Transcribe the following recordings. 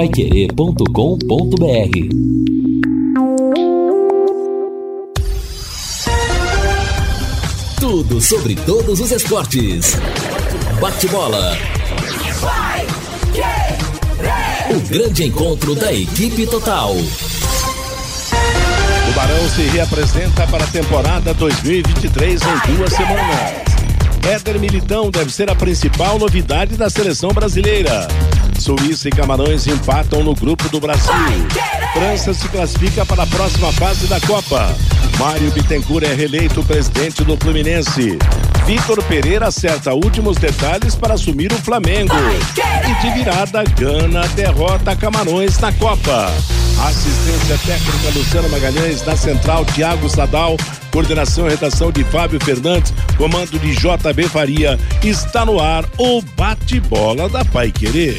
paiquerê.com.br Tudo sobre todos os esportes. Bate-bola. O grande encontro da equipe total. O Barão se reapresenta para a temporada 2023 em duas semanas. Éder Militão deve ser a principal novidade da seleção brasileira. Suíça e Camarões empatam no grupo do Brasil. França se classifica para a próxima fase da Copa. Mário Bittencourt é reeleito presidente do Fluminense. Vitor Pereira acerta últimos detalhes para assumir o Flamengo. E de virada, Gana derrota Camarões na Copa. Assistência técnica Luciano Magalhães, na central Tiago Sadal, coordenação e redação de Fábio Fernandes, comando de JB Faria. Está no ar o bate-bola da Pai Querer.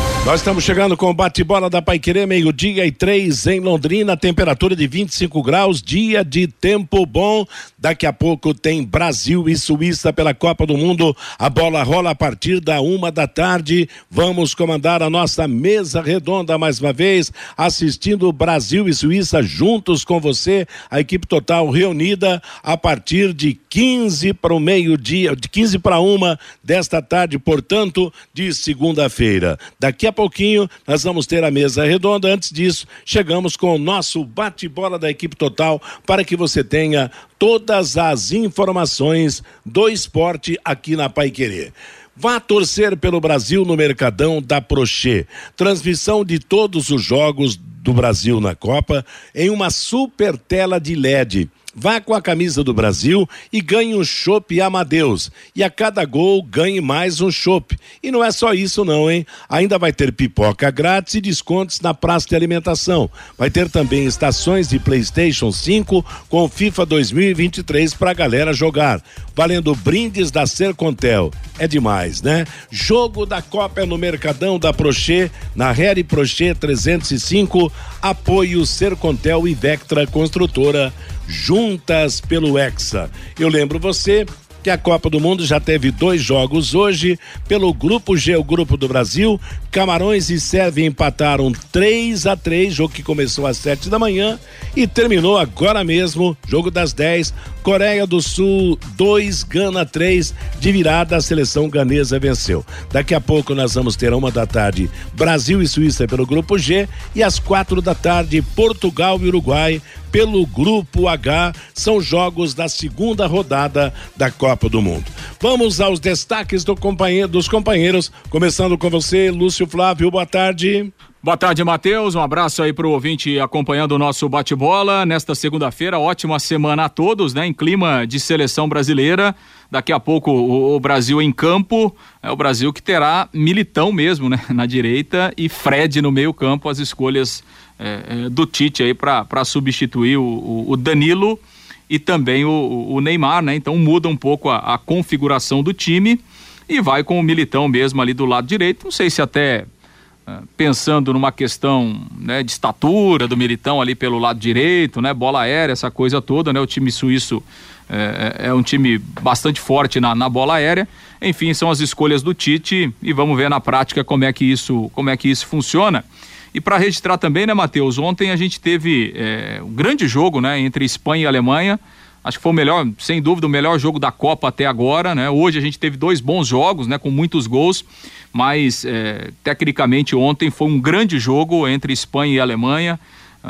Nós estamos chegando com o bate-bola da Paiquerê, meio-dia e três em Londrina, temperatura de 25 graus, dia de tempo bom. Daqui a pouco tem Brasil e Suíça pela Copa do Mundo. A bola rola a partir da uma da tarde. Vamos comandar a nossa mesa redonda mais uma vez, assistindo Brasil e Suíça juntos com você, a equipe total reunida a partir de 15 para o meio-dia, de 15 para uma desta tarde, portanto, de segunda-feira. Daqui a a pouquinho nós vamos ter a mesa redonda. Antes disso, chegamos com o nosso bate-bola da equipe total para que você tenha todas as informações do esporte aqui na Pai Querer. Vá torcer pelo Brasil no Mercadão da Prochê. Transmissão de todos os jogos do Brasil na Copa em uma super tela de LED Vá com a camisa do Brasil e ganhe um chopp Amadeus. E a cada gol ganhe mais um chopp. E não é só isso não, hein? Ainda vai ter pipoca grátis e descontos na praça de alimentação. Vai ter também estações de PlayStation 5 com FIFA 2023 para a galera jogar. Valendo brindes da Sercontel. É demais, né? Jogo da Copa no Mercadão da Prochê, na Harry Prochê 305. Apoio Sercontel e Vectra Construtora juntas pelo Hexa. Eu lembro você que a Copa do Mundo já teve dois jogos hoje pelo Grupo G, o Grupo do Brasil. Camarões e Sérvia empataram 3 a 3 jogo que começou às 7 da manhã e terminou agora mesmo, jogo das 10. Coreia do Sul 2, Gana 3, de virada a seleção ganesa venceu. Daqui a pouco nós vamos ter a uma da tarde Brasil e Suíça pelo grupo G e às quatro da tarde Portugal e Uruguai pelo grupo H. São jogos da segunda rodada da Copa do Mundo. Vamos aos destaques do companheiro, dos companheiros, começando com você, Lúcio Flávio. Boa tarde. Boa tarde, Matheus. Um abraço aí para o ouvinte acompanhando o nosso bate-bola. Nesta segunda-feira, ótima semana a todos, né? Em clima de seleção brasileira. Daqui a pouco o, o, Brasil em campo. É o Brasil que terá Militão mesmo, né? Na direita e Fred no meio-campo, as escolhas é, é, do Tite aí para substituir o, o, Danilo e também o, o, Neymar, né? Então muda um pouco a, a configuração do time e vai com o Militão mesmo ali do lado direito. Não sei se até ah, pensando numa questão né, de estatura do Militão ali pelo lado direito, né, bola aérea, essa coisa toda, né, o time suíço é, é, um time bastante forte na, na, bola aérea. Enfim, são as escolhas do Tite e vamos ver na prática como é que isso, como é que isso funciona. E para registrar também, né, Matheus? Ontem a gente teve é, um grande jogo, né, entre Espanha e Alemanha. Acho que foi o melhor, sem dúvida, o melhor jogo da Copa até agora, né? Hoje a gente teve dois bons jogos, né, com muitos gols mas é, tecnicamente ontem foi um grande jogo entre Espanha e Alemanha. É,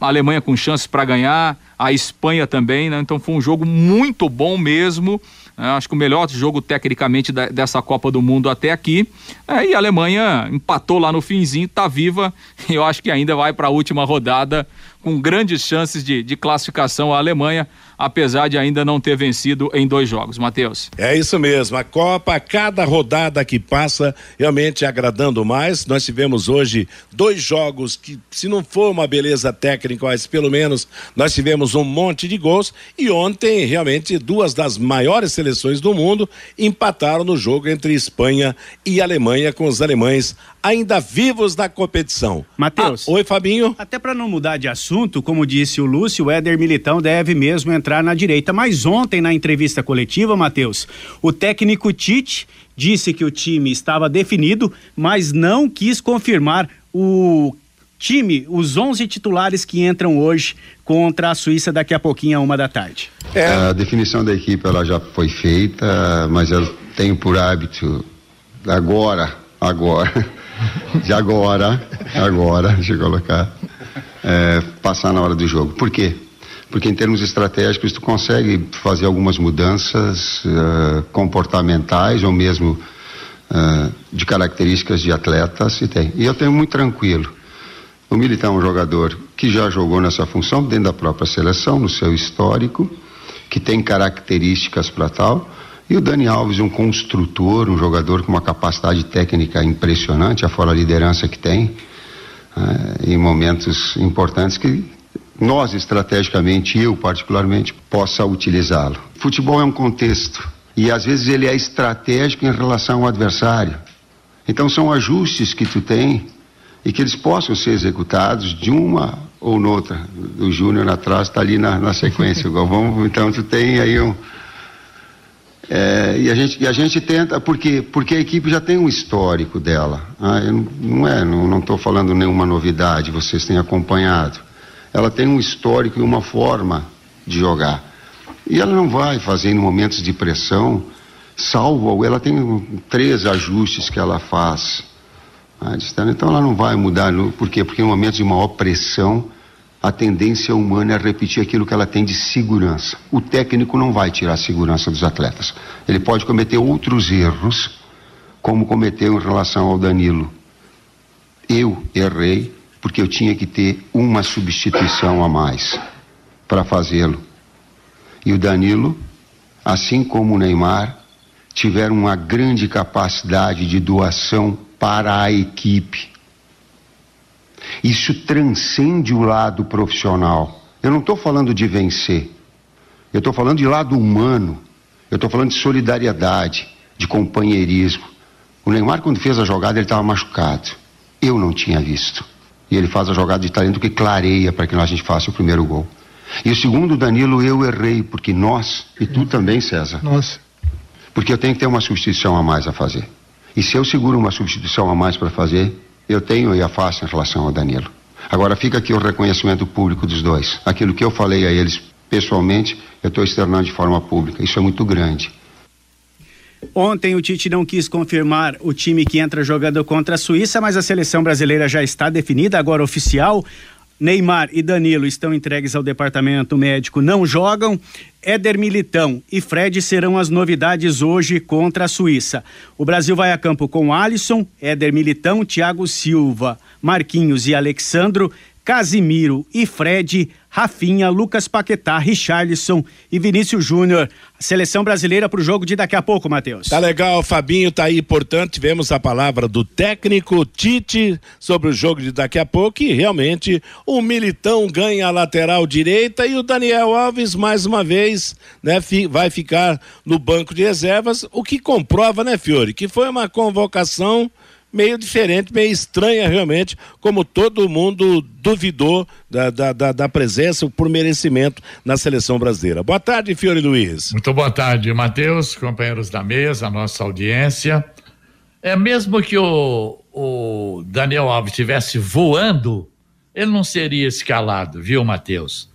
a Alemanha com chances para ganhar, a Espanha também, né? então foi um jogo muito bom mesmo. Né? acho que o melhor jogo tecnicamente da, dessa Copa do Mundo até aqui. É, e a Alemanha empatou lá no finzinho, está viva. E eu acho que ainda vai para a última rodada com grandes chances de, de classificação a Alemanha apesar de ainda não ter vencido em dois jogos. Matheus. É isso mesmo. A Copa, cada rodada que passa, realmente agradando mais. Nós tivemos hoje dois jogos que, se não for uma beleza técnica, mas pelo menos nós tivemos um monte de gols. E ontem, realmente, duas das maiores seleções do mundo empataram no jogo entre Espanha e Alemanha, com os alemães ainda vivos da competição. Matheus. Ah, oi, Fabinho. Até para não mudar de assunto, como disse o Lúcio, o Éder Militão deve mesmo entrar entrar na direita. Mas ontem, na entrevista coletiva, Matheus, o técnico Tite disse que o time estava definido, mas não quis confirmar o time, os 11 titulares que entram hoje contra a Suíça daqui a pouquinho, a uma da tarde. É. A definição da equipe ela já foi feita, mas eu tenho por hábito agora, agora, de agora, agora, deixa eu colocar, é, passar na hora do jogo. Por quê? Porque em termos estratégicos tu consegue fazer algumas mudanças uh, comportamentais ou mesmo uh, de características de atletas e tem. E eu tenho muito tranquilo. O Militão é um jogador que já jogou nessa função dentro da própria seleção, no seu histórico, que tem características para tal. E o Dani Alves, um construtor, um jogador com uma capacidade técnica impressionante, afora a liderança que tem, uh, em momentos importantes que nós, estrategicamente, eu particularmente, possa utilizá-lo. Futebol é um contexto e às vezes ele é estratégico em relação ao adversário. Então são ajustes que tu tem e que eles possam ser executados de uma ou noutra. O Júnior atrás está ali na, na sequência. Galvão, então tu tem aí um. É, e, a gente, e a gente tenta, porque, porque a equipe já tem um histórico dela. Ah, não, não é, não estou falando nenhuma novidade, vocês têm acompanhado. Ela tem um histórico e uma forma de jogar. E ela não vai fazer em momentos de pressão, salvo, ela tem três ajustes que ela faz então ela não vai mudar, por quê? Porque em momentos de maior pressão, a tendência humana é repetir aquilo que ela tem de segurança. O técnico não vai tirar a segurança dos atletas. Ele pode cometer outros erros, como cometeu em relação ao Danilo. Eu errei porque eu tinha que ter uma substituição a mais para fazê-lo. E o Danilo, assim como o Neymar, tiveram uma grande capacidade de doação para a equipe. Isso transcende o lado profissional. Eu não estou falando de vencer. Eu estou falando de lado humano. Eu estou falando de solidariedade, de companheirismo. O Neymar, quando fez a jogada, ele estava machucado. Eu não tinha visto. E ele faz a jogada de talento que clareia para que a gente faça o primeiro gol. E o segundo, Danilo, eu errei, porque nós, e tu também, César. Nós. Porque eu tenho que ter uma substituição a mais a fazer. E se eu seguro uma substituição a mais para fazer, eu tenho e a faço em relação ao Danilo. Agora fica aqui o reconhecimento público dos dois. Aquilo que eu falei a eles pessoalmente, eu estou externando de forma pública. Isso é muito grande. Ontem o Tite não quis confirmar o time que entra jogando contra a Suíça, mas a seleção brasileira já está definida, agora oficial. Neymar e Danilo estão entregues ao departamento médico, não jogam. Éder Militão e Fred serão as novidades hoje contra a Suíça. O Brasil vai a campo com Alisson, Éder Militão, Thiago Silva, Marquinhos e Alexandro, Casimiro e Fred, Rafinha, Lucas Paquetá, Richarlison e Vinícius Júnior. Seleção brasileira para o jogo de daqui a pouco, Matheus. Tá legal, Fabinho tá aí, portanto, tivemos a palavra do técnico Tite sobre o jogo de daqui a pouco e realmente o Militão ganha a lateral direita e o Daniel Alves mais uma vez, né, vai ficar no banco de reservas, o que comprova, né, Fiore, que foi uma convocação meio diferente, meio estranha realmente, como todo mundo duvidou da, da, da, da, presença por merecimento na seleção brasileira. Boa tarde, Fiore Luiz. Muito boa tarde, Matheus, companheiros da mesa, nossa audiência. É mesmo que o, o Daniel Alves estivesse voando, ele não seria escalado, viu, Matheus?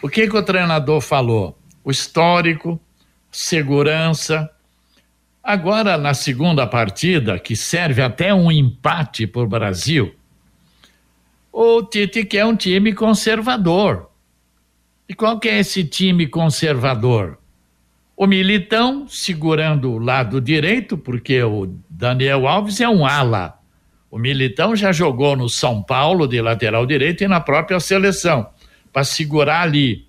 O que, que o treinador falou? O histórico, segurança, Agora, na segunda partida, que serve até um empate para o Brasil, o Tite quer um time conservador. E qual que é esse time conservador? O Militão segurando o lado direito, porque o Daniel Alves é um ala. O Militão já jogou no São Paulo de lateral direito e na própria seleção, para segurar ali.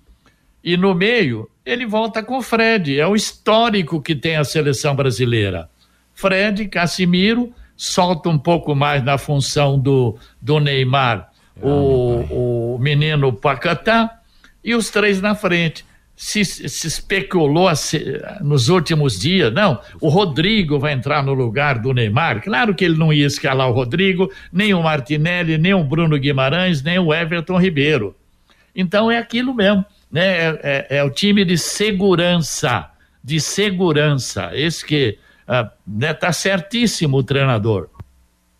E no meio, ele volta com o Fred. É o histórico que tem a seleção brasileira. Fred, Casimiro, solta um pouco mais na função do, do Neymar, o, o menino Pacatá, e os três na frente. Se, se especulou nos últimos dias, não, o Rodrigo vai entrar no lugar do Neymar. Claro que ele não ia escalar o Rodrigo, nem o Martinelli, nem o Bruno Guimarães, nem o Everton Ribeiro. Então é aquilo mesmo né? É, é, é, o time de segurança, de segurança. Esse que uh, né, tá certíssimo o treinador.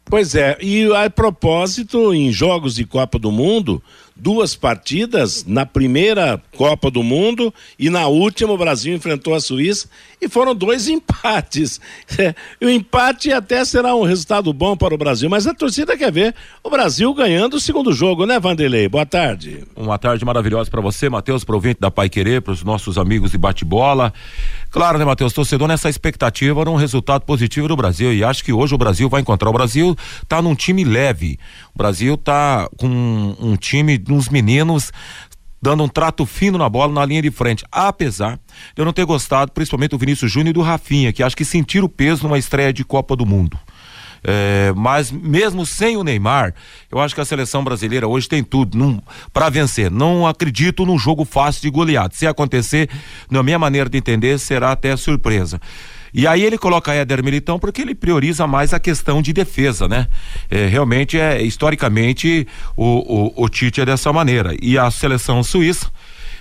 Pois é, e a propósito, em jogos de Copa do Mundo, duas partidas na primeira Copa do Mundo e na última o Brasil enfrentou a Suíça e foram dois empates. É, o empate até será um resultado bom para o Brasil, mas a torcida quer ver o Brasil ganhando o segundo jogo, né, Vanderlei? Boa tarde. Uma tarde maravilhosa para você, Matheus, o da Pai Querer, para os nossos amigos de bate-bola. Claro, né, Matheus? Torcedor nessa expectativa de um resultado positivo do Brasil e acho que hoje o Brasil vai encontrar. O Brasil está num time leve. O Brasil está com um time nos meninos dando um trato fino na bola na linha de frente. Apesar de eu não ter gostado, principalmente do Vinícius Júnior e do Rafinha, que acho que sentiram o peso numa estreia de Copa do Mundo. É, mas mesmo sem o Neymar, eu acho que a seleção brasileira hoje tem tudo para vencer. Não acredito num jogo fácil de goleado. Se acontecer, na minha maneira de entender, será até surpresa. E aí ele coloca Éder Militão porque ele prioriza mais a questão de defesa, né? É, realmente é historicamente o, o, o Tite é dessa maneira. E a seleção suíça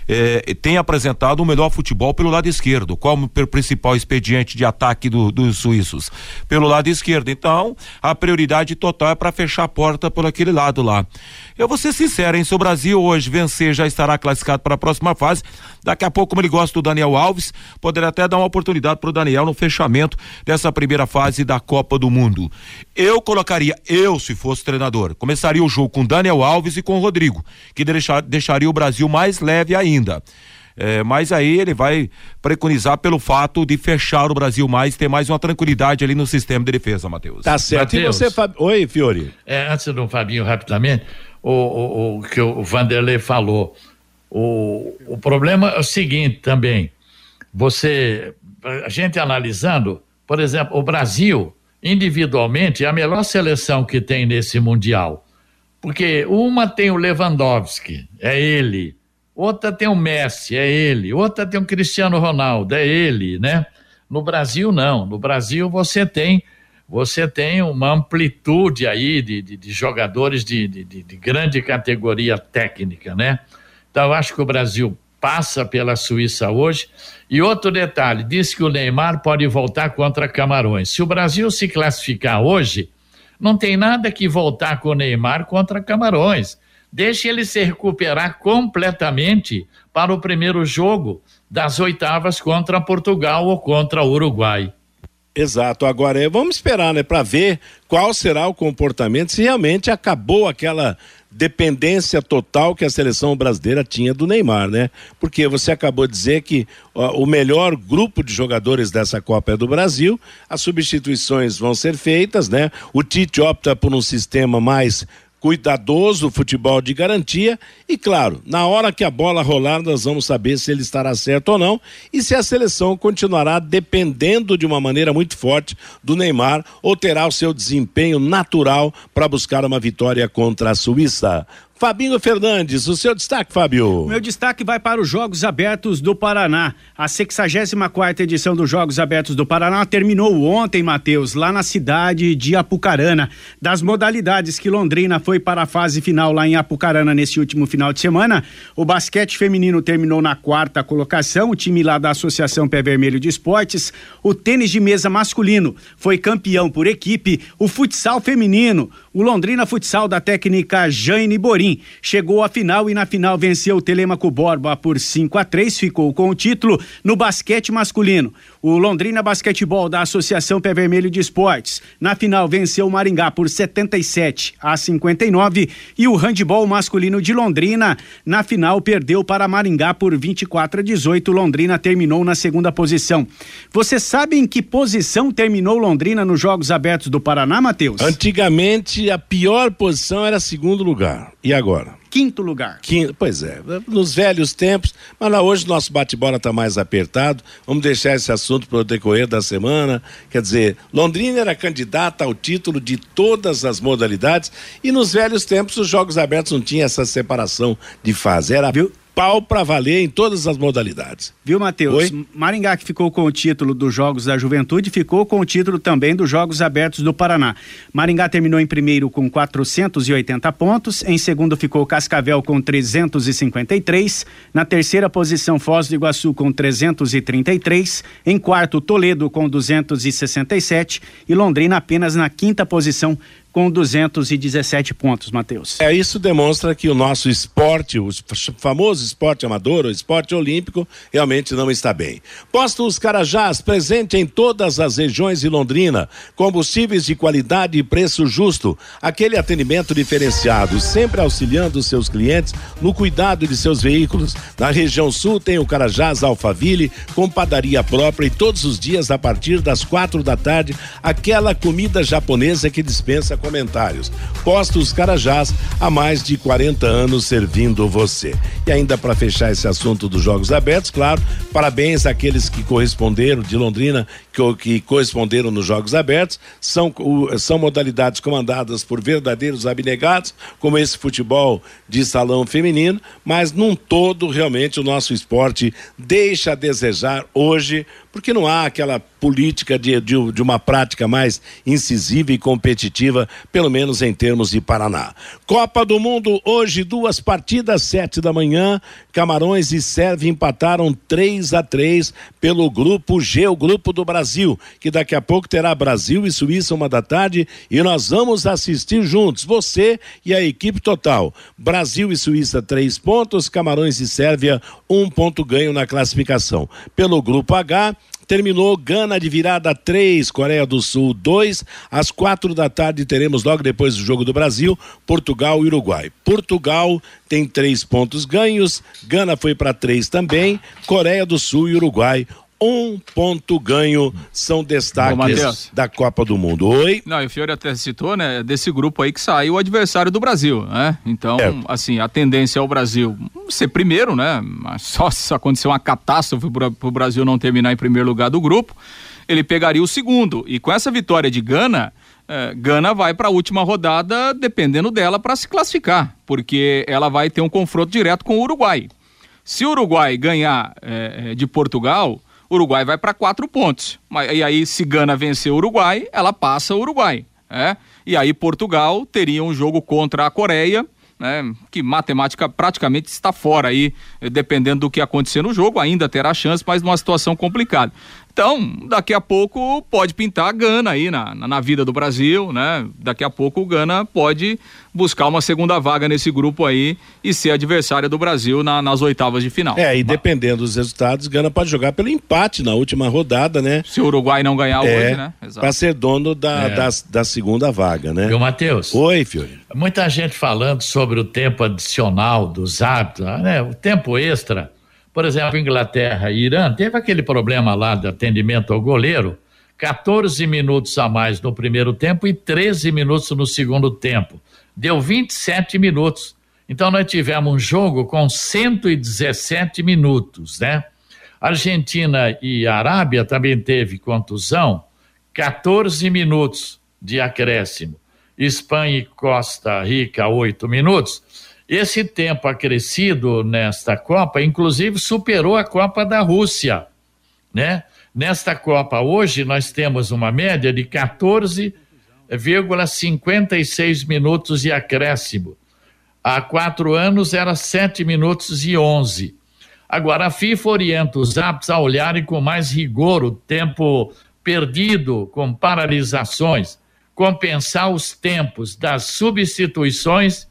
é, tem apresentado o melhor futebol pelo lado esquerdo. Qual o principal expediente de ataque do, dos suíços? Pelo lado esquerdo. Então, a prioridade total é para fechar a porta por aquele lado lá. Eu vou ser sincero, hein? Se o Brasil hoje vencer, já estará classificado para a próxima fase. Daqui a pouco, como ele gosta do Daniel Alves, poderá até dar uma oportunidade para o Daniel no fechamento dessa primeira fase da Copa do Mundo. Eu colocaria, eu se fosse treinador, começaria o jogo com Daniel Alves e com Rodrigo, que deixar, deixaria o Brasil mais leve ainda. É, mas aí ele vai preconizar pelo fato de fechar o Brasil mais, ter mais uma tranquilidade ali no sistema de defesa, Matheus. Tá certo. Mateus, e você, Fab... Oi, Fiore. É, antes do Fabinho, rapidamente, o, o, o que o Vanderlei falou. O, o problema é o seguinte também. Você, a gente analisando, por exemplo, o Brasil, individualmente, é a melhor seleção que tem nesse Mundial. Porque uma tem o Lewandowski, é ele. Outra tem o Messi, é ele. Outra tem o Cristiano Ronaldo, é ele, né? No Brasil, não. No Brasil, você tem você tem uma amplitude aí de, de, de jogadores de, de, de, grande categoria técnica, né? Então, eu acho que o Brasil passa pela Suíça hoje. E outro detalhe: diz que o Neymar pode voltar contra Camarões. Se o Brasil se classificar hoje, não tem nada que voltar com o Neymar contra Camarões. Deixe ele se recuperar completamente para o primeiro jogo das oitavas contra Portugal ou contra Uruguai. Exato. Agora é, vamos esperar, né, para ver qual será o comportamento se realmente acabou aquela dependência total que a seleção brasileira tinha do Neymar, né? Porque você acabou de dizer que ó, o melhor grupo de jogadores dessa Copa é do Brasil, as substituições vão ser feitas, né? O Tite opta por um sistema mais cuidadoso, futebol de garantia e, claro, na hora que a bola rolar, nós vamos saber se ele estará certo ou não e se a seleção continuará dependendo de uma maneira muito forte do Neymar ou terá o seu desempenho natural para buscar uma vitória contra a Suíça. Fabinho Fernandes, o seu destaque, Fábio. Meu destaque vai para os Jogos Abertos do Paraná. A 64 edição dos Jogos Abertos do Paraná terminou ontem, Matheus, lá na cidade de Apucarana. Das modalidades que Londrina foi para a fase final lá em Apucarana nesse último final de semana, o basquete feminino terminou na quarta colocação, o time lá da Associação Pé Vermelho de Esportes. O tênis de mesa masculino foi campeão por equipe. O futsal feminino, o Londrina Futsal da técnica Jane Borim chegou à final e na final venceu o Telemaco Borba por 5 a 3, ficou com o título no basquete masculino. O Londrina Basquetebol da Associação Pé Vermelho de Esportes, na final venceu o Maringá por 77 a 59 e o handball masculino de Londrina, na final perdeu para Maringá por 24 a 18. Londrina terminou na segunda posição. Você sabe em que posição terminou Londrina nos Jogos Abertos do Paraná, Matheus? Antigamente a pior posição era segundo lugar. E agora? Quinto lugar. Quinto, pois é, nos velhos tempos, mas lá hoje nosso bate-bola está mais apertado. Vamos deixar esse assunto para o decorrer da semana. Quer dizer, Londrina era candidata ao título de todas as modalidades e nos velhos tempos os Jogos Abertos não tinha essa separação de fase. Era Viu? Pau para valer em todas as modalidades. Viu, Matheus? Maringá, que ficou com o título dos Jogos da Juventude, ficou com o título também dos Jogos Abertos do Paraná. Maringá terminou em primeiro com 480 pontos, em segundo ficou Cascavel com 353, na terceira posição Foz do Iguaçu com 333, em quarto Toledo com 267 e Londrina apenas na quinta posição com 217 pontos, Matheus. É, isso demonstra que o nosso esporte, o famoso esporte amador, o esporte olímpico, realmente não está bem. Postos Carajás, presente em todas as regiões de Londrina, combustíveis de qualidade e preço justo, aquele atendimento diferenciado, sempre auxiliando seus clientes no cuidado de seus veículos. Na região sul tem o Carajás Alfaville, com padaria própria e todos os dias a partir das quatro da tarde, aquela comida japonesa que dispensa comentários. Postos Carajás há mais de 40 anos servindo você. E ainda para fechar esse assunto dos Jogos Abertos, claro, parabéns àqueles que corresponderam de Londrina, que, que corresponderam nos Jogos Abertos. São, são modalidades comandadas por verdadeiros abnegados, como esse futebol de salão feminino, mas num todo, realmente, o nosso esporte deixa a desejar hoje porque não há aquela política de, de, de, uma prática mais incisiva e competitiva, pelo menos em termos de Paraná. Copa do Mundo, hoje, duas partidas, sete da manhã. Camarões e Sérvia empataram 3 a 3 pelo grupo G, o grupo do Brasil, que daqui a pouco terá Brasil e Suíça uma da tarde e nós vamos assistir juntos, você e a equipe total. Brasil e Suíça, três pontos, Camarões e Sérvia, um ponto ganho na classificação. Pelo grupo H, terminou Gana de virada 3, Coreia do Sul 2. Às quatro da tarde teremos, logo depois do Jogo do Brasil, Portugal e Uruguai. Portugal tem três pontos ganhos, Gana foi para três também, Coreia do Sul e Uruguai um ponto ganho são destaques da Copa do Mundo. Oi? Não, e o Fiore até citou, né, desse grupo aí que saiu o adversário do Brasil, né? Então, é. assim, a tendência é o Brasil ser primeiro, né? Mas só se acontecer uma catástrofe para o Brasil não terminar em primeiro lugar do grupo, ele pegaria o segundo. E com essa vitória de Gana, é, Gana vai para a última rodada, dependendo dela, para se classificar, porque ela vai ter um confronto direto com o Uruguai. Se o Uruguai ganhar é, de Portugal, o Uruguai vai para quatro pontos. E aí, se Gana vencer o Uruguai, ela passa o Uruguai. É? E aí, Portugal teria um jogo contra a Coreia, né, que matemática praticamente está fora aí, dependendo do que acontecer no jogo, ainda terá chance, mas numa situação complicada. Então, daqui a pouco pode pintar a Gana aí na, na, na, vida do Brasil, né? Daqui a pouco o Gana pode buscar uma segunda vaga nesse grupo aí e ser adversária do Brasil na, nas oitavas de final. É, e dependendo dos resultados, Gana pode jogar pelo empate na última rodada, né? Se o Uruguai não ganhar é, hoje, né? Para ser dono da, é. da, da, segunda vaga, né? Viu, Matheus? Oi, Fiore. Muita gente falando sobre o tempo adicional dos árbitros, né? O tempo extra por exemplo, Inglaterra e Irã, teve aquele problema lá de atendimento ao goleiro, 14 minutos a mais no primeiro tempo e 13 minutos no segundo tempo. Deu 27 minutos. Então nós tivemos um jogo com 117 minutos, né? Argentina e Arábia também teve contusão, 14 minutos de acréscimo. Espanha e Costa Rica, 8 minutos. Esse tempo acrescido nesta Copa, inclusive, superou a Copa da Rússia, né? Nesta Copa hoje nós temos uma média de 14,56 minutos de acréscimo. Há quatro anos era 7 minutos e 11. Agora, a FIFA orienta os árbitros a olharem com mais rigor o tempo perdido com paralisações, compensar os tempos das substituições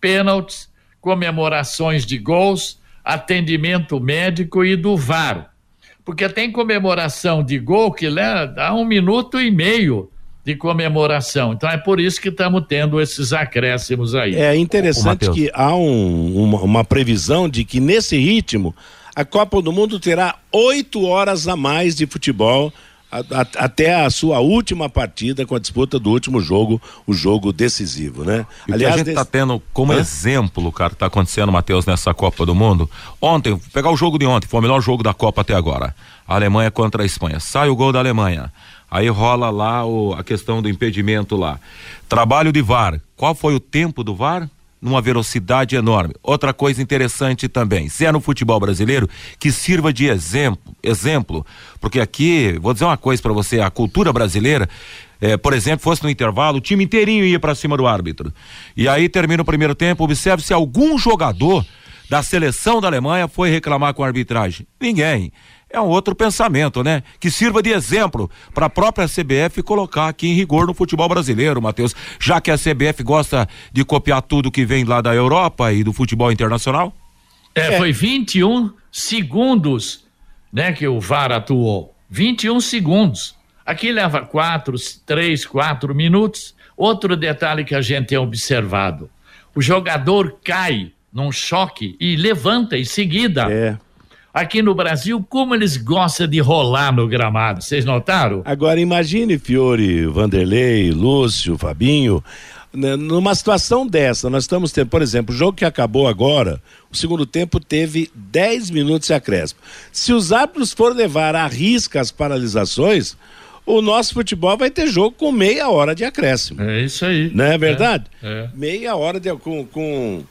pênaltis, comemorações de gols, atendimento médico e do VAR. Porque tem comemoração de gol que dá um minuto e meio de comemoração. Então é por isso que estamos tendo esses acréscimos aí. É interessante que há um, uma, uma previsão de que nesse ritmo a Copa do Mundo terá oito horas a mais de futebol a, a, até a sua última partida com a disputa do último jogo, o jogo decisivo, né? E Aliás, a gente está tendo como Hã? exemplo, cara, que tá acontecendo, Matheus, nessa Copa do Mundo. Ontem, pegar o jogo de ontem, foi o melhor jogo da Copa até agora. A Alemanha contra a Espanha. Sai o gol da Alemanha. Aí rola lá o, a questão do impedimento lá. Trabalho de VAR. Qual foi o tempo do VAR? Numa velocidade enorme. Outra coisa interessante também, se é no futebol brasileiro, que sirva de exemplo, exemplo, porque aqui, vou dizer uma coisa para você, a cultura brasileira, é, por exemplo, fosse no intervalo, o time inteirinho ia para cima do árbitro. E aí termina o primeiro tempo, observe se algum jogador da seleção da Alemanha foi reclamar com a arbitragem. Ninguém é um outro pensamento, né? Que sirva de exemplo para a própria CBF colocar aqui em rigor no futebol brasileiro, Matheus. Já que a CBF gosta de copiar tudo que vem lá da Europa e do futebol internacional? É, é. foi 21 segundos, né, que o VAR atuou. 21 segundos. Aqui leva quatro, três, quatro minutos. Outro detalhe que a gente tem observado: o jogador cai num choque e levanta em seguida. É. Aqui no Brasil, como eles gostam de rolar no gramado, vocês notaram? Agora imagine, Fiore, Vanderlei, Lúcio, Fabinho, né, numa situação dessa, nós estamos tendo, por exemplo, o jogo que acabou agora, o segundo tempo teve 10 minutos de acréscimo. Se os árbitros for levar a risca as paralisações, o nosso futebol vai ter jogo com meia hora de acréscimo. É isso aí. Não é verdade? É, é. Meia hora de, com, com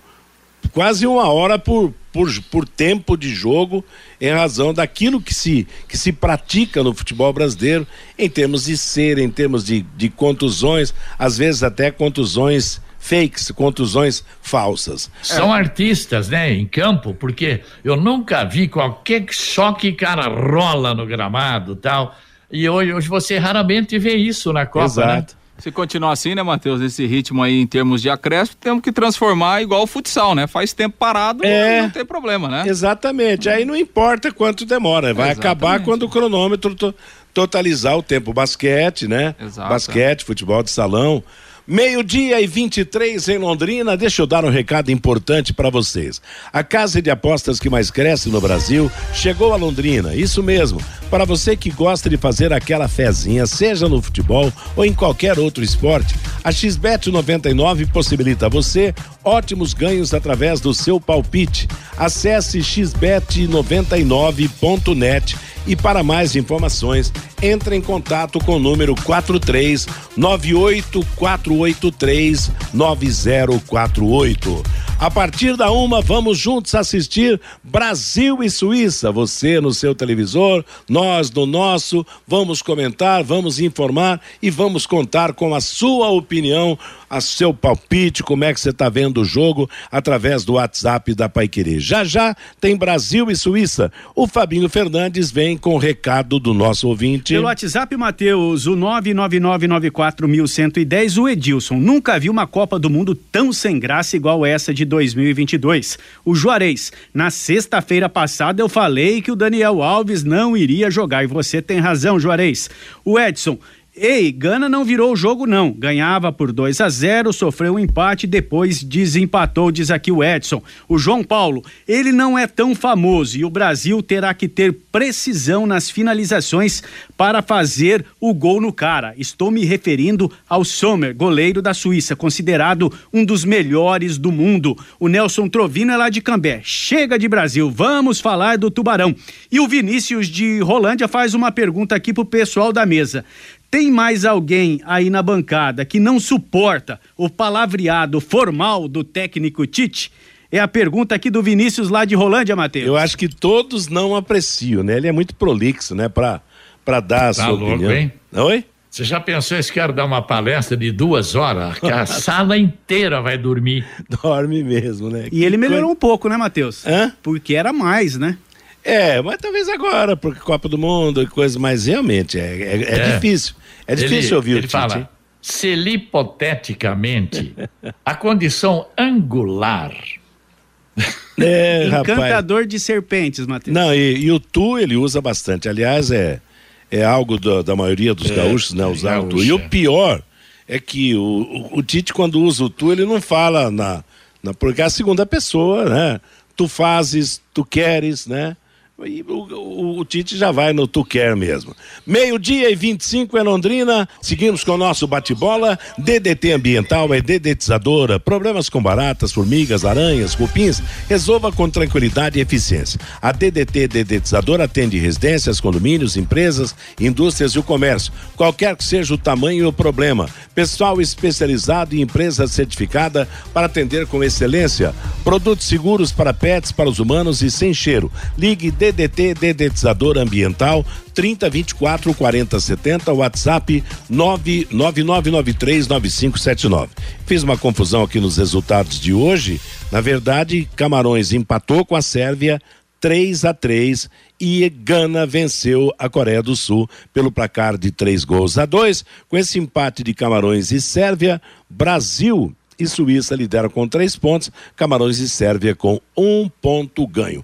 quase uma hora por, por, por tempo de jogo em razão daquilo que se, que se pratica no futebol brasileiro em termos de ser, em termos de, de contusões, às vezes até contusões fakes, contusões falsas. São é. artistas, né, em campo, porque eu nunca vi qualquer choque cara rola no gramado tal. E hoje, hoje você raramente vê isso na Copa, né? Exato. né? Se continuar assim, né, Matheus, nesse ritmo aí em termos de acréscimo, temos que transformar igual o futsal, né? Faz tempo parado, é, não tem problema, né? Exatamente. Aí não importa quanto demora, vai exatamente. acabar quando o cronômetro to totalizar o tempo. Basquete, né? Exato. Basquete, futebol de salão. Meio-dia e 23 em Londrina. Deixa eu dar um recado importante para vocês. A casa de apostas que mais cresce no Brasil chegou a Londrina. Isso mesmo. Para você que gosta de fazer aquela fezinha, seja no futebol ou em qualquer outro esporte, a XBET 99 possibilita a você ótimos ganhos através do seu palpite. Acesse xbet99.net e para mais informações, entre em contato com o número 43 98483 9048. A partir da uma, vamos juntos assistir Brasil e Suíça. Você no seu televisor, nós no nosso. Vamos comentar, vamos informar e vamos contar com a sua opinião a seu palpite, como é que você está vendo o jogo através do WhatsApp da Paiquerê. Já já tem Brasil e Suíça. O Fabinho Fernandes vem com o recado do nosso ouvinte. Pelo WhatsApp, Matheus, o 99994110, o Edilson. Nunca vi uma Copa do Mundo tão sem graça igual essa de 2022. O Juarez, na sexta-feira passada eu falei que o Daniel Alves não iria jogar e você tem razão, Juarez. O Edson, Ei, Gana não virou o jogo não, ganhava por 2 a 0, sofreu um empate, depois desempatou, diz aqui o Edson. O João Paulo, ele não é tão famoso e o Brasil terá que ter precisão nas finalizações para fazer o gol no cara. Estou me referindo ao Sommer, goleiro da Suíça, considerado um dos melhores do mundo. O Nelson Trovino é lá de Cambé. Chega de Brasil, vamos falar do Tubarão. E o Vinícius de Rolândia faz uma pergunta aqui pro pessoal da mesa. Tem mais alguém aí na bancada que não suporta o palavreado formal do técnico Tite? É a pergunta aqui do Vinícius lá de Rolândia, Matheus. Eu acho que todos não apreciam, né? Ele é muito prolixo, né? Pra, pra dar a tá sua louco, opinião. Hein? Oi? Você já pensou se quer dar uma palestra de duas horas? Que a sala inteira vai dormir. Dorme mesmo, né? E que ele melhorou um pouco, né, Matheus? Hã? Porque era mais, né? É, mas talvez agora, porque Copa do Mundo e coisas mais, realmente, é, é, é, é. difícil. É difícil ele, ouvir ele o Tite. fala, se hipoteticamente a condição angular é, Encantador rapaz. de serpentes, Matheus. Não, e, e, o tu ele usa bastante. Aliás, é, é algo do, da maioria dos é, gaúchos, né? Usar o tu. E o pior é que o, o, o, Tite, quando usa o tu, ele não fala na, na. Porque é a segunda pessoa, né? Tu fazes, tu queres, né? O, o, o, Tite já vai no Tu Quer mesmo. Meio-dia e 25 é Londrina. Seguimos com o nosso bate-bola. DDT Ambiental é dedetizadora. Problemas com baratas, formigas, aranhas, cupins. Resolva com tranquilidade e eficiência. A DDT Dedetizadora atende residências, condomínios, empresas, indústrias e o comércio. Qualquer que seja o tamanho e o problema. Pessoal especializado e empresa certificada para atender com excelência. Produtos seguros para pets, para os humanos e sem cheiro. Ligue DDT Dedetizador Ambiental 30 24 40 70 WhatsApp 999939579. Fiz uma confusão aqui nos resultados de hoje. Na verdade, Camarões empatou com a Sérvia 3 a 3 e Gana venceu a Coreia do Sul pelo placar de três gols a dois. Com esse empate de Camarões e Sérvia, Brasil e Suíça lideram com três pontos, Camarões e Sérvia com um ponto ganho.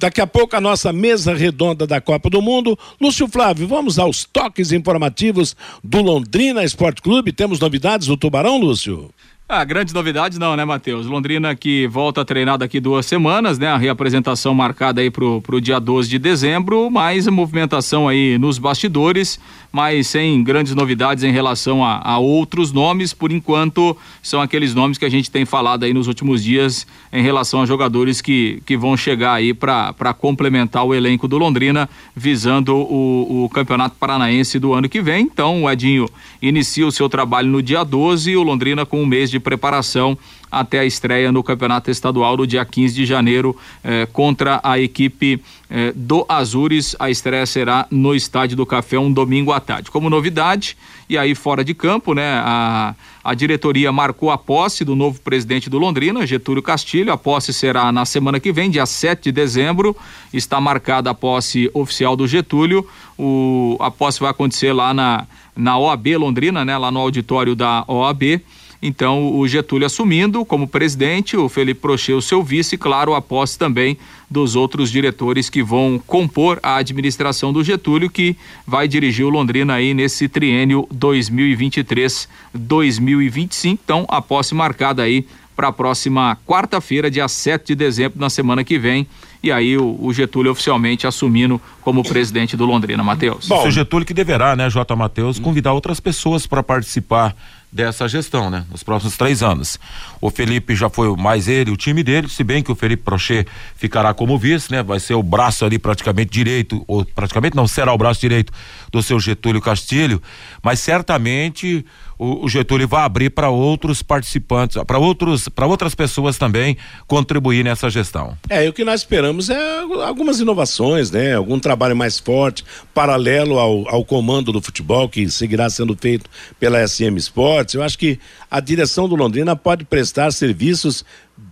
Daqui a pouco a nossa mesa redonda da Copa do Mundo. Lúcio Flávio, vamos aos toques informativos do Londrina Esporte Clube. Temos novidades do Tubarão, Lúcio? Ah, grandes novidades não, né, Matheus? Londrina que volta a treinar daqui duas semanas, né? A reapresentação marcada aí pro, pro dia 12 de dezembro, mais movimentação aí nos bastidores, mas sem grandes novidades em relação a, a outros nomes, por enquanto são aqueles nomes que a gente tem falado aí nos últimos dias em relação a jogadores que, que vão chegar aí para complementar o elenco do Londrina, visando o, o Campeonato Paranaense do ano que vem. Então o Edinho inicia o seu trabalho no dia 12 e o Londrina com um mês de preparação até a estreia no Campeonato Estadual no dia 15 de janeiro eh, contra a equipe eh, do Azures. A estreia será no Estádio do Café um domingo à tarde. Como novidade, e aí fora de campo, né, a, a diretoria marcou a posse do novo presidente do Londrina, Getúlio Castilho. A posse será na semana que vem, dia 7 de dezembro. Está marcada a posse oficial do Getúlio. O, a posse vai acontecer lá na, na OAB Londrina, né, lá no auditório da OAB. Então, o Getúlio assumindo como presidente, o Felipe Prochê o seu vice, claro, a posse também dos outros diretores que vão compor a administração do Getúlio, que vai dirigir o Londrina aí nesse triênio 2023-2025. Então, a posse marcada aí para a próxima quarta-feira, dia 7 de dezembro, na semana que vem. E aí o, o Getúlio oficialmente assumindo como presidente do Londrina, Matheus. Bom, o Getúlio que deverá, né, J. Matheus, convidar outras pessoas para participar dessa gestão, né? Nos próximos três anos. O Felipe já foi mais ele, o time dele, se bem que o Felipe Prochet ficará como vice, né? Vai ser o braço ali praticamente direito, ou praticamente não será o braço direito do seu Getúlio Castilho, mas certamente o, o Getúlio vai abrir para outros participantes, para outros, para outras pessoas também contribuir nessa gestão. É, e o que nós esperamos é algumas inovações, né? Algum trabalho mais forte, paralelo ao, ao comando do futebol que seguirá sendo feito pela SM Sports. Eu acho que a direção do Londrina pode prestar serviços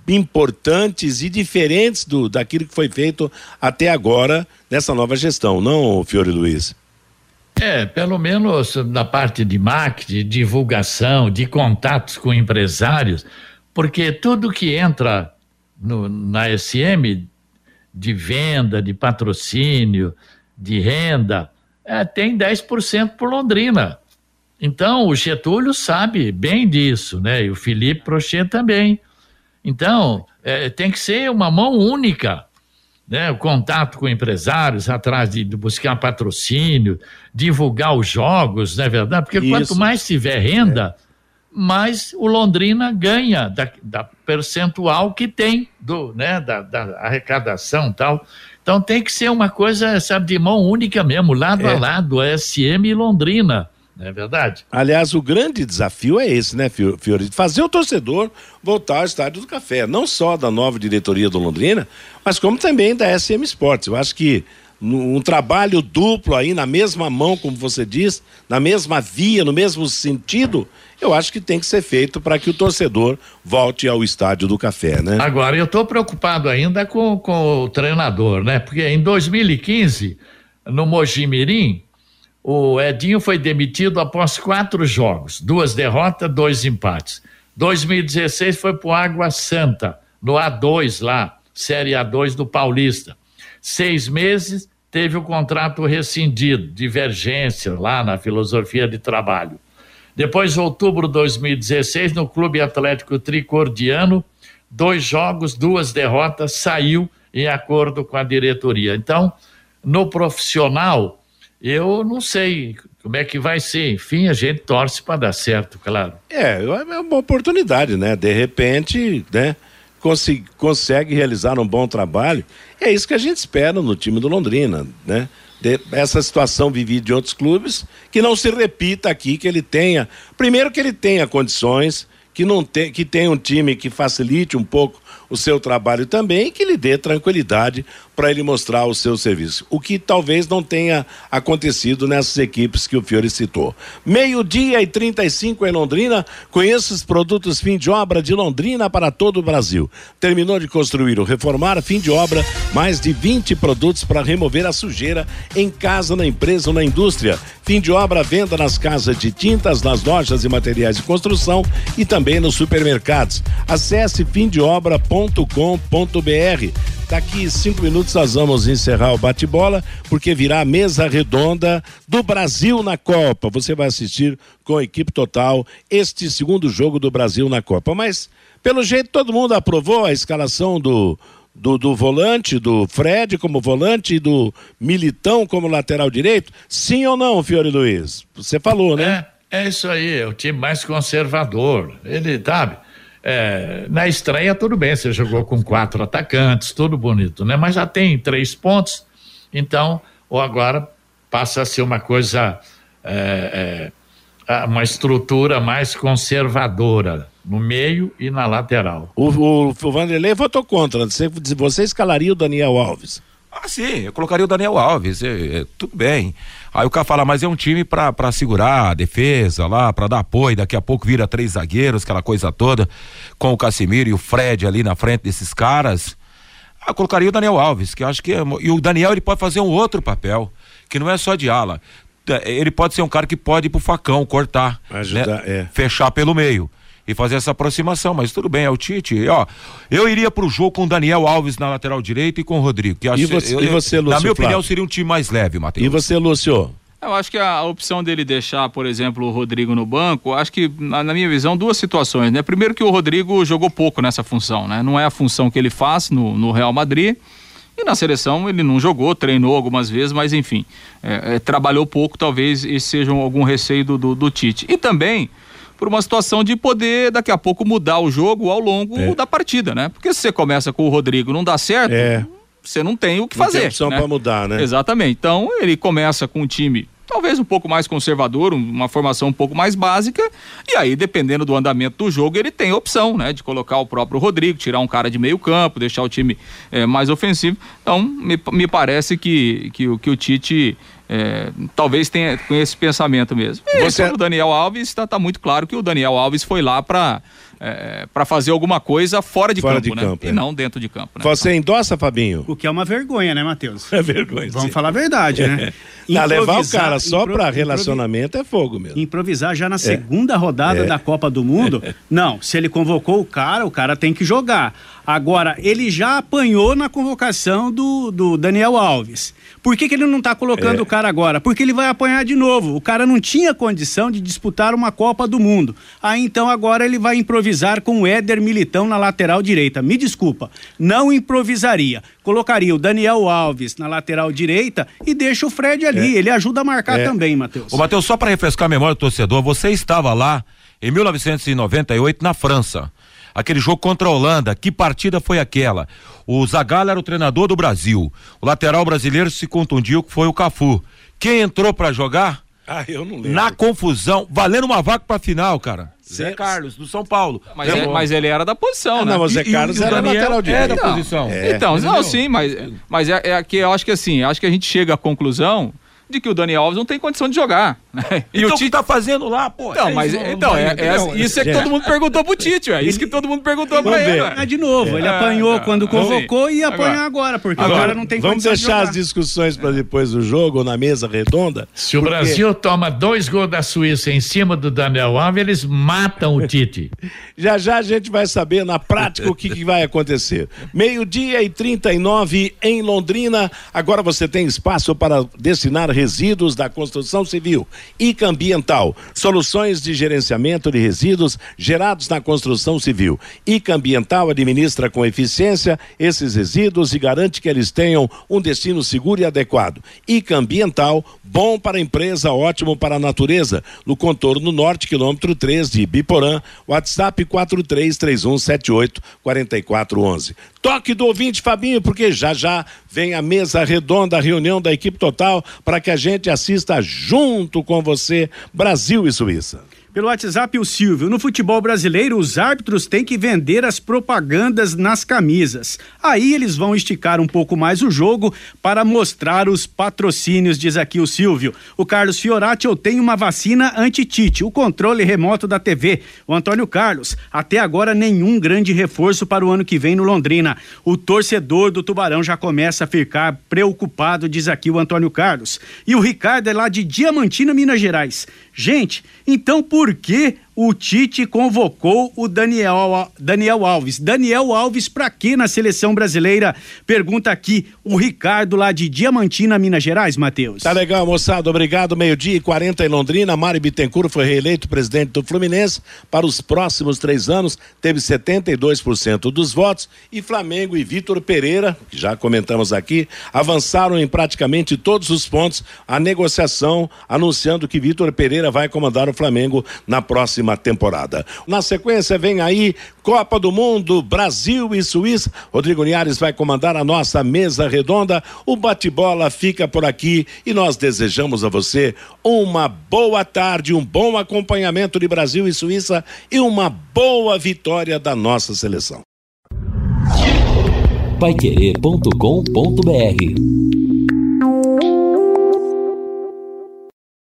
importantes e diferentes do daquilo que foi feito até agora nessa nova gestão, não, Fiore Luiz? É, pelo menos na parte de marketing, divulgação, de contatos com empresários, porque tudo que entra no, na SM de venda, de patrocínio, de renda, é, tem 10% por Londrina. Então, o Getúlio sabe bem disso, né? E o Felipe Prochet também. Então, é, tem que ser uma mão única né, o contato com empresários, atrás de, de, buscar patrocínio, divulgar os jogos, não é verdade? Porque Isso. quanto mais tiver renda, é. mais o Londrina ganha da, da, percentual que tem do, né, da, da arrecadação tal. Então tem que ser uma coisa, sabe, de mão única mesmo, lado é. a lado, a SM e Londrina. Não é verdade? Aliás, o grande desafio é esse, né, Fiore? Fazer o torcedor voltar ao estádio do café. Não só da nova diretoria do Londrina, mas como também da SM Sports. Eu acho que um trabalho duplo aí na mesma mão, como você diz, na mesma via, no mesmo sentido, eu acho que tem que ser feito para que o torcedor volte ao estádio do café, né? Agora, eu estou preocupado ainda com, com o treinador, né? Porque em 2015, no Mojimirim, o Edinho foi demitido após quatro jogos, duas derrotas, dois empates. 2016 foi para o Água Santa, no A2 lá, Série A2 do Paulista. Seis meses, teve o contrato rescindido, divergência lá na filosofia de trabalho. Depois, outubro de 2016, no Clube Atlético Tricordiano, dois jogos, duas derrotas, saiu em acordo com a diretoria. Então, no profissional, eu não sei como é que vai ser. Enfim, a gente torce para dar certo, claro. É, é uma oportunidade, né? De repente, né? Consegue, consegue realizar um bom trabalho. É isso que a gente espera no time do Londrina, né? De, essa situação vivida em outros clubes, que não se repita aqui, que ele tenha. Primeiro que ele tenha condições, que não tem, que tenha um time que facilite um pouco o seu trabalho também que lhe dê tranquilidade para ele mostrar o seu serviço. O que talvez não tenha acontecido nessas equipes que o Fiore citou. Meio-dia e 35 em Londrina. Conheça os produtos fim de obra de Londrina para todo o Brasil. Terminou de construir ou reformar, fim de obra, mais de 20 produtos para remover a sujeira em casa, na empresa ou na indústria. Fim de obra, venda nas casas de tintas, nas lojas e materiais de construção e também nos supermercados. Acesse fimdeobra.com.br. Daqui cinco minutos nós vamos encerrar o bate-bola, porque virá a mesa redonda do Brasil na Copa. Você vai assistir com a equipe total este segundo jogo do Brasil na Copa. Mas, pelo jeito, todo mundo aprovou a escalação do, do, do, volante, do Fred como volante e do Militão como lateral direito? Sim ou não, Fiore Luiz? Você falou, né? É, é isso aí, é o time mais conservador. Ele, sabe, é, na estreia, tudo bem, você jogou com quatro atacantes, tudo bonito, né? Mas já tem três pontos, então, ou agora passa a ser uma coisa, é, é, uma estrutura mais conservadora no meio e na lateral. O, o, o Vanderlei votou contra. Você, você escalaria o Daniel Alves? Ah, sim, eu colocaria o Daniel Alves, é, é, tudo bem. Aí o cara fala, mas é um time pra, pra segurar a defesa lá, pra dar apoio, daqui a pouco vira três zagueiros, aquela coisa toda, com o Casimiro e o Fred ali na frente desses caras. Ah, eu colocaria o Daniel Alves, que acho que é, e o Daniel ele pode fazer um outro papel, que não é só de ala. Ele pode ser um cara que pode ir pro facão, cortar, Ajudar, né? é. fechar pelo meio e fazer essa aproximação, mas tudo bem, é o Tite. Ó, eu iria pro jogo com o Daniel Alves na lateral direita e com o Rodrigo. Que acho, e você, eu, e você Lúcio? Na minha Flávio? opinião, seria um time mais leve, Matheus. E você, Lúcio? Eu acho que a opção dele deixar, por exemplo, o Rodrigo no banco, acho que, na, minha visão, duas situações, né? Primeiro que o Rodrigo jogou pouco nessa função, né? Não é a função que ele faz no, no Real Madrid. E na seleção ele não jogou, treinou algumas vezes, mas enfim, é, é, trabalhou pouco, talvez esse seja algum receio do, do, do Tite. E também por uma situação de poder daqui a pouco mudar o jogo ao longo é. da partida, né? Porque se você começa com o Rodrigo não dá certo, é. você não tem o que não fazer. Tem opção né? para mudar, né? Exatamente. Então ele começa com um time talvez um pouco mais conservador, uma formação um pouco mais básica, e aí, dependendo do andamento do jogo, ele tem a opção, né? De colocar o próprio Rodrigo, tirar um cara de meio campo, deixar o time é, mais ofensivo. Então, me, me parece que, que, que o Tite é, talvez tenha com esse pensamento mesmo. E Você... o Daniel Alves está tá muito claro que o Daniel Alves foi lá para é, para fazer alguma coisa fora de fora campo, de né? Campo, e é. não dentro de campo. Né? Você endossa, Fabinho? O que é uma vergonha, né, Matheus? É vergonha. Vamos sim. falar a verdade, né? Não, levar o cara só para relacionamento é fogo mesmo. Improvisar já na é. segunda rodada é. da Copa do Mundo? Não, se ele convocou o cara, o cara tem que jogar. Agora, ele já apanhou na convocação do, do Daniel Alves. Por que, que ele não está colocando é. o cara agora? Porque ele vai apanhar de novo. O cara não tinha condição de disputar uma Copa do Mundo. Aí então agora ele vai improvisar com o Éder Militão na lateral direita. Me desculpa, não improvisaria. Colocaria o Daniel Alves na lateral direita e deixa o Fred ali. É. Ele ajuda a marcar é. também, Matheus. Ô, Matheus, só para refrescar a memória do torcedor, você estava lá em 1998 na França aquele jogo contra a Holanda. Que partida foi aquela? O Zagallo era o treinador do Brasil. O lateral brasileiro se contundiu, que foi o Cafu. Quem entrou para jogar? Ah, eu não lembro. Na confusão, valendo uma vaca pra final, cara. Zé Carlos, do São Paulo. Mas, é, mas ele era da posição, ah, né? Não, o Zé Carlos e, e era Daniel lateral direito. É da então, posição. É, então, não, sim, mas, mas é, é que eu acho que assim, acho que a gente chega à conclusão de que o Dani Alves não tem condição de jogar. Né? E então, o Tite tá fazendo lá, pô. Então, mas então, é, é, isso é que todo mundo perguntou pro Tite, é isso que todo mundo perguntou pra ele. É de novo, ele apanhou é, quando convocou e apanha agora, porque agora, agora não tem Vamos deixar de as discussões para depois do jogo, ou na mesa redonda. Se o Brasil toma dois gols da Suíça em cima do Daniel Alves, eles matam o Tite. já já a gente vai saber na prática o que, que vai acontecer. Meio-dia e 39 em Londrina. Agora você tem espaço para destinar resíduos da construção civil. ICA Ambiental, soluções de gerenciamento de resíduos gerados na construção civil. ICA Ambiental administra com eficiência esses resíduos e garante que eles tenham um destino seguro e adequado. ICA Ambiental, bom para a empresa, ótimo para a natureza. No contorno norte, quilômetro 3 de Biporã, WhatsApp 433178 4411. Toque do ouvinte, Fabinho, porque já já vem a mesa redonda, a reunião da equipe total, para que a gente assista junto com você, Brasil e Suíça. Pelo WhatsApp, o Silvio. No futebol brasileiro, os árbitros têm que vender as propagandas nas camisas. Aí eles vão esticar um pouco mais o jogo para mostrar os patrocínios, diz aqui o Silvio. O Carlos Fiorati, eu tenho uma vacina anti-tite, o controle remoto da TV. O Antônio Carlos, até agora nenhum grande reforço para o ano que vem no Londrina. O torcedor do Tubarão já começa a ficar preocupado, diz aqui o Antônio Carlos. E o Ricardo é lá de Diamantina, Minas Gerais. Gente, então por que o Tite convocou o Daniel, Daniel Alves. Daniel Alves para quê na seleção brasileira? Pergunta aqui o Ricardo lá de Diamantina, Minas Gerais, Matheus. Tá legal, moçada. Obrigado. Meio-dia e 40 em Londrina. Mari Bittencourt foi reeleito presidente do Fluminense para os próximos três anos. Teve 72% dos votos. E Flamengo e Vitor Pereira, que já comentamos aqui, avançaram em praticamente todos os pontos a negociação, anunciando que Vitor Pereira vai comandar o Flamengo na próxima temporada. Na sequência vem aí Copa do Mundo, Brasil e Suíça. Rodrigo Linhares vai comandar a nossa mesa redonda. O bate-bola fica por aqui e nós desejamos a você uma boa tarde, um bom acompanhamento de Brasil e Suíça e uma boa vitória da nossa seleção. Paiquerê.com.br